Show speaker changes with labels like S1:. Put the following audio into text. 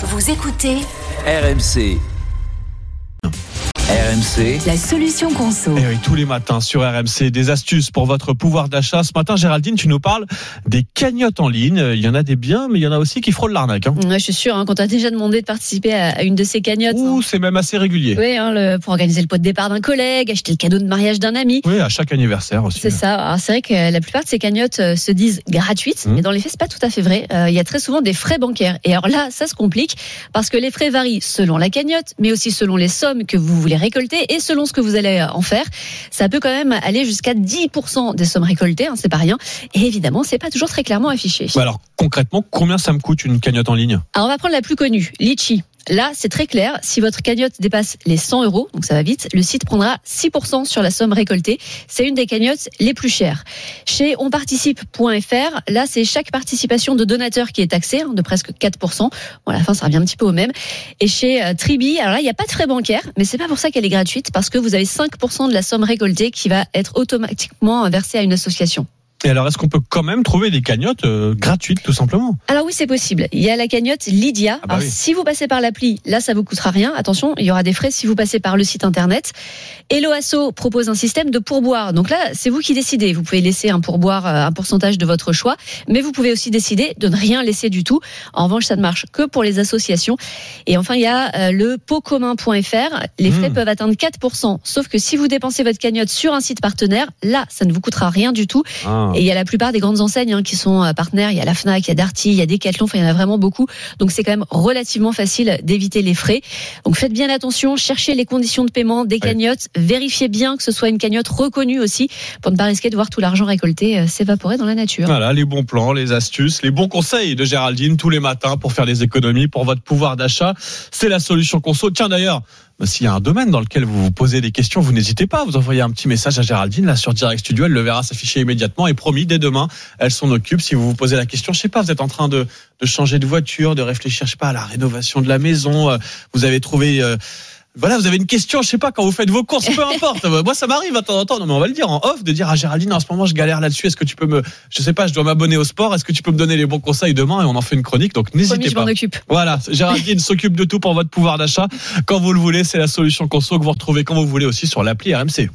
S1: Vous écoutez
S2: RMC. RMC,
S1: la solution conso.
S3: Et Eh oui, tous les matins sur RMC, des astuces pour votre pouvoir d'achat. Ce matin, Géraldine, tu nous parles des cagnottes en ligne. Il y en a des biens, mais il y en a aussi qui frôlent l'arnaque. Hein.
S4: Ouais, je suis sûre, hein, quand tu as déjà demandé de participer à une de ces cagnottes.
S3: Ouh,
S4: hein.
S3: c'est même assez régulier.
S4: Oui, hein, le- pour organiser le pot de départ d'un collègue, acheter le cadeau de mariage d'un ami.
S3: Oui, à chaque anniversaire aussi.
S4: C'est ça. Alors, C'est vrai que la plupart de ces cagnottes euh, se disent gratuites,
S3: Mhm.
S4: mais dans les faits, c'est pas tout à fait vrai. Euh, Il y a très souvent des frais bancaires. Et alors là, ça se complique parce que les frais varient selon la cagnotte, mais aussi selon les sommes que vous voulez récolter et selon ce que vous allez en faire. Ça peut quand même aller jusqu'à 10% des sommes récoltées, hein, c'est pas rien. Et évidemment, c'est pas toujours très clairement affiché.
S3: Alors, concrètement, combien ça me coûte une cagnotte en ligne?
S4: Alors on va prendre la plus connue, Litchi. Là, c'est très clair. Si votre cagnotte dépasse les 100 euros, donc ça va vite, le site prendra 6% sur la somme récoltée. C'est une des cagnottes les plus chères. Chez onparticipe.fr, là, c'est chaque participation de donateur qui est taxée, hein, de presque 4%. Bon, à la fin, ça revient un petit peu au même. Et chez euh, Tribi, alors là, il n'y a pas de frais bancaires, mais c'est pas pour ça qu'elle est gratuite, parce que vous avez 5% de la somme récoltée qui va être automatiquement versée à une association.
S3: Et alors, est-ce qu'on peut quand même trouver des cagnottes euh, gratuites, tout simplement?
S4: Alors oui, c'est possible. Il y a la cagnotte Lydia.
S3: Ah bah
S4: Alors,
S3: oui.
S4: Si vous passez par l'appli, là, ça vous coûtera rien. Attention, il y aura des frais si vous passez par le site internet. Eloasso propose un système de pourboire. Donc là, c'est vous qui décidez. Vous pouvez laisser un pourboire, euh, un pourcentage de votre choix, mais vous pouvez aussi décider de ne rien laisser du tout. En revanche, ça ne marche que pour les associations. Et enfin, il y a euh, le potcommun.fr. Les frais
S3: Mmh.
S4: peuvent atteindre 4%. Sauf que si vous dépensez votre cagnotte sur un site partenaire, là, ça ne vous coûtera rien du tout.
S3: Ah.
S4: Et il y a la plupart des grandes enseignes hein, qui sont euh, partenaires. Il y a la Fnac, il y a Darty, il y a Decathlon. Enfin, il y en a vraiment beaucoup. Donc c'est quand même relativement facile d'éviter les frais. Donc faites bien attention, cherchez les conditions de paiement des cagnottes, vérifiez bien que ce soit une cagnotte reconnue aussi pour ne pas risquer de voir tout l'argent récolté euh, s'évaporer dans la nature.
S3: Voilà, les bons plans, les astuces, les bons conseils de Géraldine tous les matins pour faire des économies, pour votre pouvoir d'achat. C'est la solution conso. Tiens d'ailleurs, s'il y a un domaine dans lequel vous vous posez des questions, vous n'hésitez pas vous envoyer un petit message à Géraldine là sur Direct Studio. Elle le verra s'afficher immédiatement et promis, dès demain, elle s'en occupe. Si vous vous posez la question, je sais pas, vous êtes en train de, de changer de voiture, de réfléchir, je sais pas, à la rénovation de la maison, euh, vous avez trouvé... euh, voilà, vous avez une question, je sais pas, quand vous faites vos courses, peu importe. Moi, ça m'arrive de temps en temps. Non, mais on va le dire en off, de dire à Géraldine, en ce moment, je galère là-dessus. Est-ce que tu peux me, je sais pas, je dois m'abonner au sport. Est-ce que tu peux me donner les bons conseils demain et on en fait une chronique? Donc, n'hésitez
S4: je
S3: pas.
S4: m'en occupe.
S3: Voilà, Géraldine s'occupe de tout pour votre pouvoir d'achat. Quand vous le voulez, c'est la solution conso que vous retrouvez quand vous voulez aussi sur l'appli RMC.